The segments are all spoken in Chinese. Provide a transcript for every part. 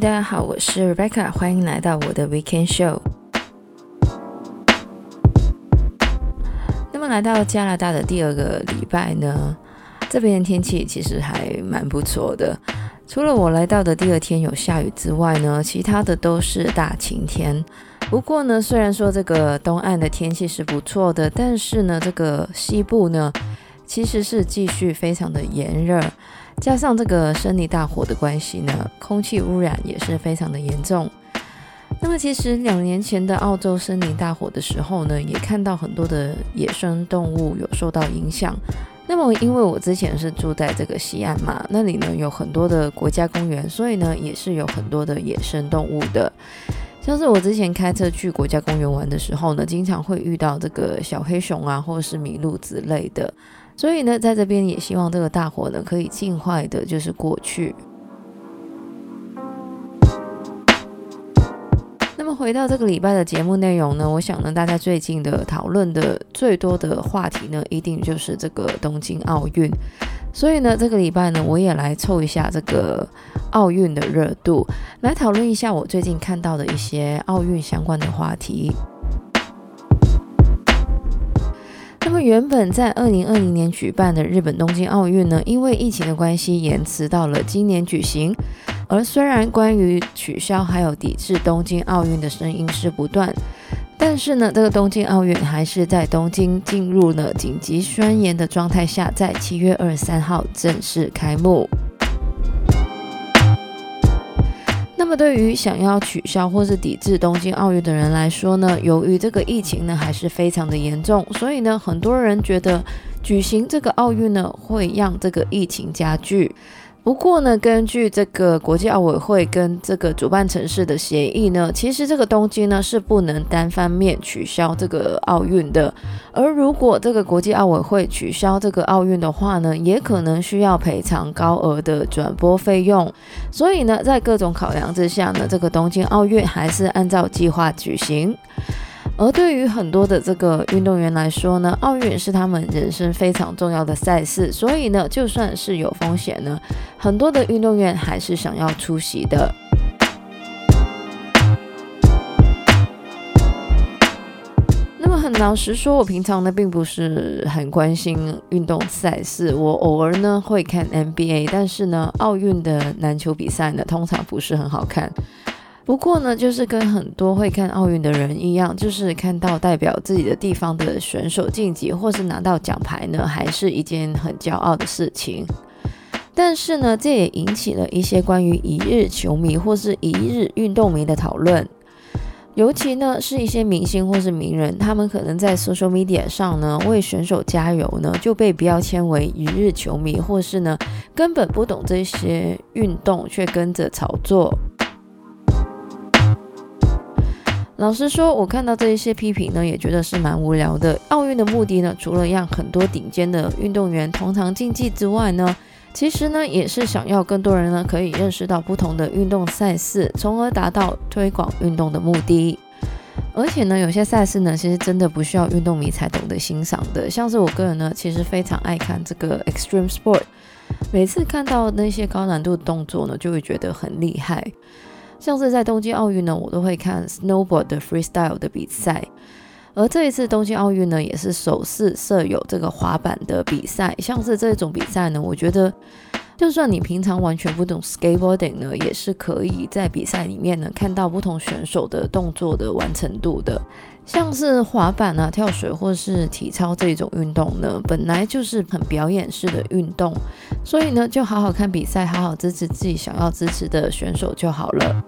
大家好，我是 Rebecca，欢迎来到我的 Weekend Show。那么来到加拿大的第二个礼拜呢，这边的天气其实还蛮不错的。除了我来到的第二天有下雨之外呢，其他的都是大晴天。不过呢，虽然说这个东岸的天气是不错的，但是呢，这个西部呢，其实是继续非常的炎热，加上这个森林大火的关系呢，空气污染也是非常的严重。那么，其实两年前的澳洲森林大火的时候呢，也看到很多的野生动物有受到影响。那么，因为我之前是住在这个西岸嘛，那里呢有很多的国家公园，所以呢也是有很多的野生动物的。像是我之前开车去国家公园玩的时候呢，经常会遇到这个小黑熊啊，或者是麋鹿之类的。所以呢，在这边也希望这个大火呢可以尽快的，就是过去。那么回到这个礼拜的节目内容呢，我想呢，大家最近的讨论的最多的话题呢，一定就是这个东京奥运。所以呢，这个礼拜呢，我也来凑一下这个奥运的热度，来讨论一下我最近看到的一些奥运相关的话题。原本在二零二零年举办的日本东京奥运呢，因为疫情的关系，延迟到了今年举行。而虽然关于取消还有抵制东京奥运的声音是不断。但是呢，这个东京奥运还是在东京进入了紧急宣言的状态下，在七月二十三号正式开幕。那么，对于想要取消或是抵制东京奥运的人来说呢，由于这个疫情呢还是非常的严重，所以呢，很多人觉得举行这个奥运呢会让这个疫情加剧。不过呢，根据这个国际奥委会跟这个主办城市的协议呢，其实这个东京呢是不能单方面取消这个奥运的。而如果这个国际奥委会取消这个奥运的话呢，也可能需要赔偿高额的转播费用。所以呢，在各种考量之下呢，这个东京奥运还是按照计划举行。而对于很多的这个运动员来说呢，奥运是他们人生非常重要的赛事，所以呢，就算是有风险呢，很多的运动员还是想要出席的。那么很老实说，我平常呢并不是很关心运动赛事，我偶尔呢会看 NBA，但是呢，奥运的篮球比赛呢通常不是很好看。不过呢，就是跟很多会看奥运的人一样，就是看到代表自己的地方的选手晋级或是拿到奖牌呢，还是一件很骄傲的事情。但是呢，这也引起了一些关于一日球迷或是一日运动迷的讨论。尤其呢，是一些明星或是名人，他们可能在 social media 上呢为选手加油呢，就被标签为一日球迷，或是呢根本不懂这些运动却跟着炒作。老实说，我看到这一些批评呢，也觉得是蛮无聊的。奥运的目的呢，除了让很多顶尖的运动员同场竞技之外呢，其实呢，也是想要更多人呢可以认识到不同的运动赛事，从而达到推广运动的目的。而且呢，有些赛事呢，其实真的不需要运动迷才懂得欣赏的。像是我个人呢，其实非常爱看这个 extreme sport，每次看到那些高难度的动作呢，就会觉得很厉害。像是在东京奥运呢，我都会看 snowboard 的 freestyle 的比赛，而这一次东京奥运呢，也是首次设有这个滑板的比赛。像是这种比赛呢，我觉得就算你平常完全不懂 skateboarding 呢，也是可以在比赛里面呢看到不同选手的动作的完成度的。像是滑板啊、跳水或是体操这种运动呢，本来就是很表演式的运动，所以呢，就好好看比赛，好好支持自己想要支持的选手就好了。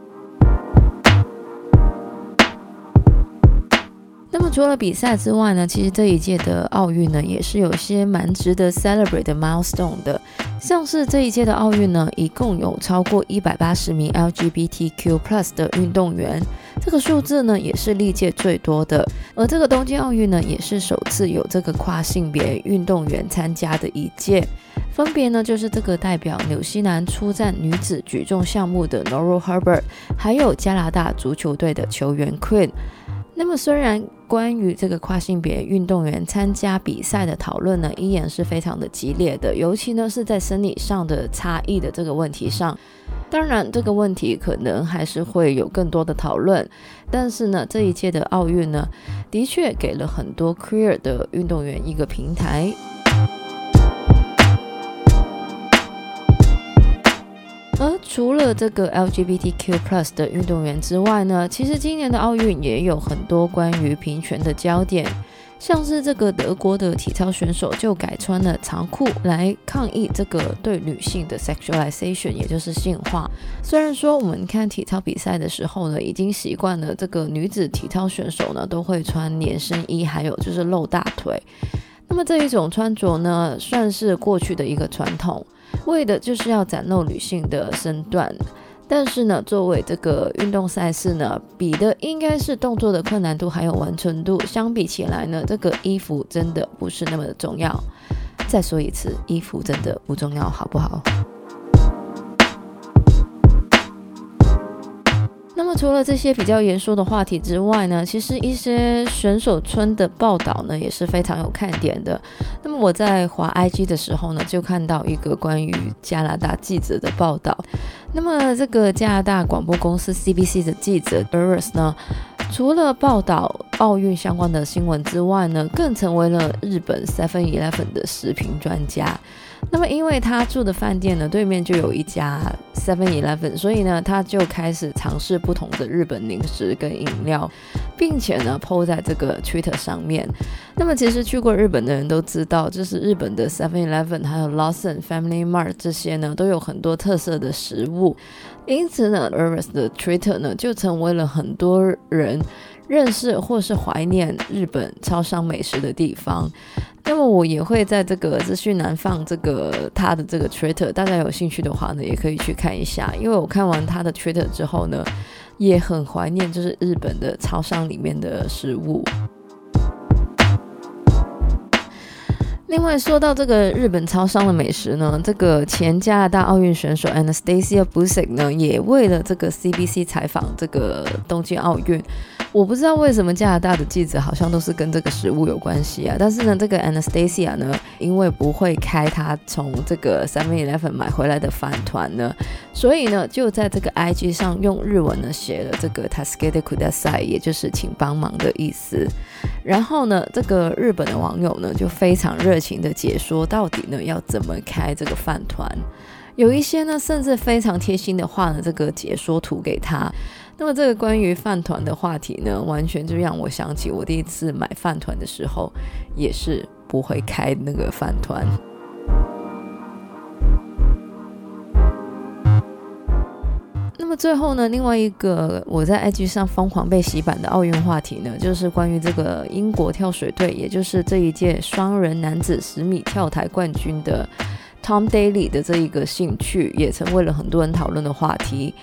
那么除了比赛之外呢，其实这一届的奥运呢，也是有些蛮值得 celebrate 的 milestone 的。像是这一届的奥运呢，一共有超过一百八十名 LGBTQ+ 的运动员，这个数字呢也是历届最多的。而这个东京奥运呢，也是首次有这个跨性别运动员参加的一届，分别呢就是这个代表纽西兰出战女子举重项目的 Laurel Hubbard，还有加拿大足球队的球员 Quinn。那么，虽然关于这个跨性别运动员参加比赛的讨论呢，依然是非常的激烈的，尤其呢是在生理上的差异的这个问题上。当然，这个问题可能还是会有更多的讨论。但是呢，这一届的奥运呢，的确给了很多 queer 的运动员一个平台。除了这个 LGBTQ+ 的运动员之外呢，其实今年的奥运也有很多关于平权的焦点，像是这个德国的体操选手就改穿了长裤来抗议这个对女性的 sexualization，也就是性化。虽然说我们看体操比赛的时候呢，已经习惯了这个女子体操选手呢都会穿连身衣，还有就是露大腿。那么这一种穿着呢，算是过去的一个传统。为的就是要展露女性的身段，但是呢，作为这个运动赛事呢，比的应该是动作的困难度还有完成度。相比起来呢，这个衣服真的不是那么的重要。再说一次，衣服真的不重要，好不好？那么除了这些比较严肃的话题之外呢，其实一些选手村的报道呢也是非常有看点的。那么我在滑 IG 的时候呢，就看到一个关于加拿大记者的报道。那么这个加拿大广播公司 CBC 的记者 Burris 呢，除了报道奥运相关的新闻之外呢，更成为了日本 Seven Eleven 的食品专家。那么，因为他住的饭店呢，对面就有一家 Seven Eleven，所以呢，他就开始尝试不同的日本零食跟饮料，并且呢，po 在这个 Twitter 上面。那么，其实去过日本的人都知道，就是日本的 Seven Eleven 还有 Lawson Family Mart 这些呢，都有很多特色的食物。因此呢 e r i s 的 Twitter 呢，就成为了很多人认识或是怀念日本超商美食的地方。那么我也会在这个资讯栏放这个他的这个 Twitter，大家有兴趣的话呢，也可以去看一下。因为我看完他的 Twitter 之后呢，也很怀念就是日本的超商里面的食物。另外说到这个日本超商的美食呢，这个前加拿大奥运选手 Anastasia Busik 呢，也为了这个 CBC 采访这个东京奥运。我不知道为什么加拿大的记者好像都是跟这个食物有关系啊，但是呢，这个 Anastasia 呢，因为不会开他从这个 Seven Eleven 买回来的饭团呢，所以呢，就在这个 IG 上用日文呢写了这个 Tasukete Kudasai，也就是请帮忙的意思。然后呢，这个日本的网友呢就非常热情的解说到底呢要怎么开这个饭团，有一些呢甚至非常贴心的画了这个解说图给他。那么这个关于饭团的话题呢，完全就让我想起我第一次买饭团的时候，也是不会开那个饭团。那么最后呢，另外一个我在 IG 上疯狂被洗版的奥运话题呢，就是关于这个英国跳水队，也就是这一届双人男子十米跳台冠军的 Tom Daly 的这一个兴趣，也成为了很多人讨论的话题。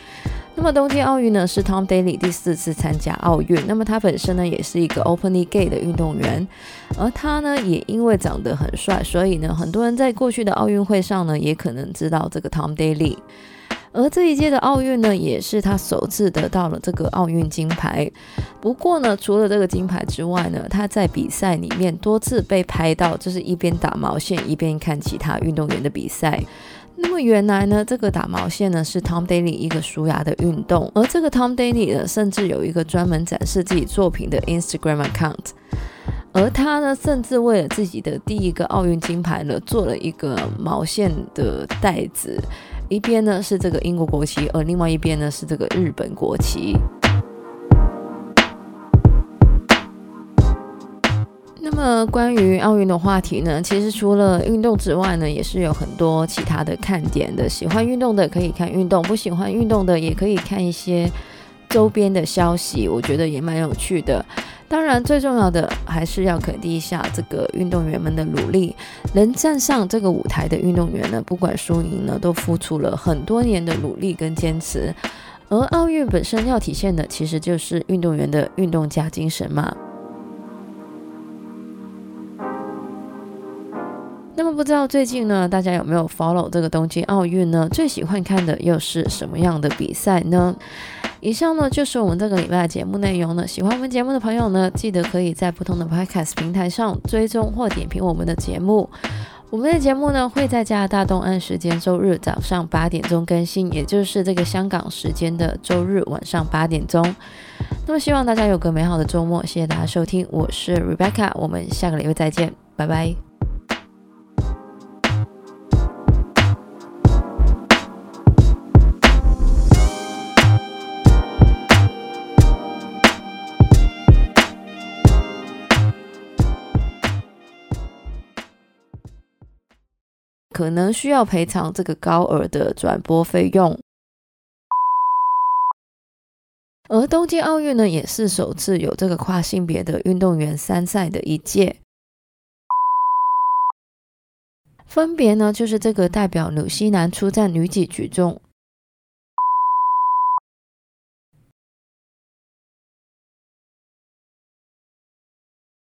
那么东京奥运呢，是 Tom Daley 第四次参加奥运。那么他本身呢，也是一个 openly gay 的运动员，而他呢，也因为长得很帅，所以呢，很多人在过去的奥运会上呢，也可能知道这个 Tom Daley。而这一届的奥运呢，也是他首次得到了这个奥运金牌。不过呢，除了这个金牌之外呢，他在比赛里面多次被拍到，就是一边打毛线一边看其他运动员的比赛。那么原来呢，这个打毛线呢是 Tom Daley 一个舒牙的运动，而这个 Tom Daley 呢，甚至有一个专门展示自己作品的 Instagram account，而他呢，甚至为了自己的第一个奥运金牌呢，做了一个毛线的袋子，一边呢是这个英国国旗，而另外一边呢是这个日本国旗。那么关于奥运的话题呢，其实除了运动之外呢，也是有很多其他的看点的。喜欢运动的可以看运动，不喜欢运动的也可以看一些周边的消息，我觉得也蛮有趣的。当然，最重要的还是要肯定一下这个运动员们的努力。能站上这个舞台的运动员呢，不管输赢呢，都付出了很多年的努力跟坚持。而奥运本身要体现的，其实就是运动员的运动家精神嘛。不知道最近呢，大家有没有 follow 这个东京奥运呢？最喜欢看的又是什么样的比赛呢？以上呢就是我们这个礼拜的节目内容了。喜欢我们节目的朋友呢，记得可以在不同的 Podcast 平台上追踪或点评我们的节目。我们的节目呢会在加拿大东岸时间周日早上八点钟更新，也就是这个香港时间的周日晚上八点钟。那么希望大家有个美好的周末，谢谢大家收听，我是 Rebecca，我们下个礼拜再见，拜拜。可能需要赔偿这个高额的转播费用，而东京奥运呢，也是首次有这个跨性别的运动员参赛的一届，分别呢就是这个代表纽西兰出战女子举重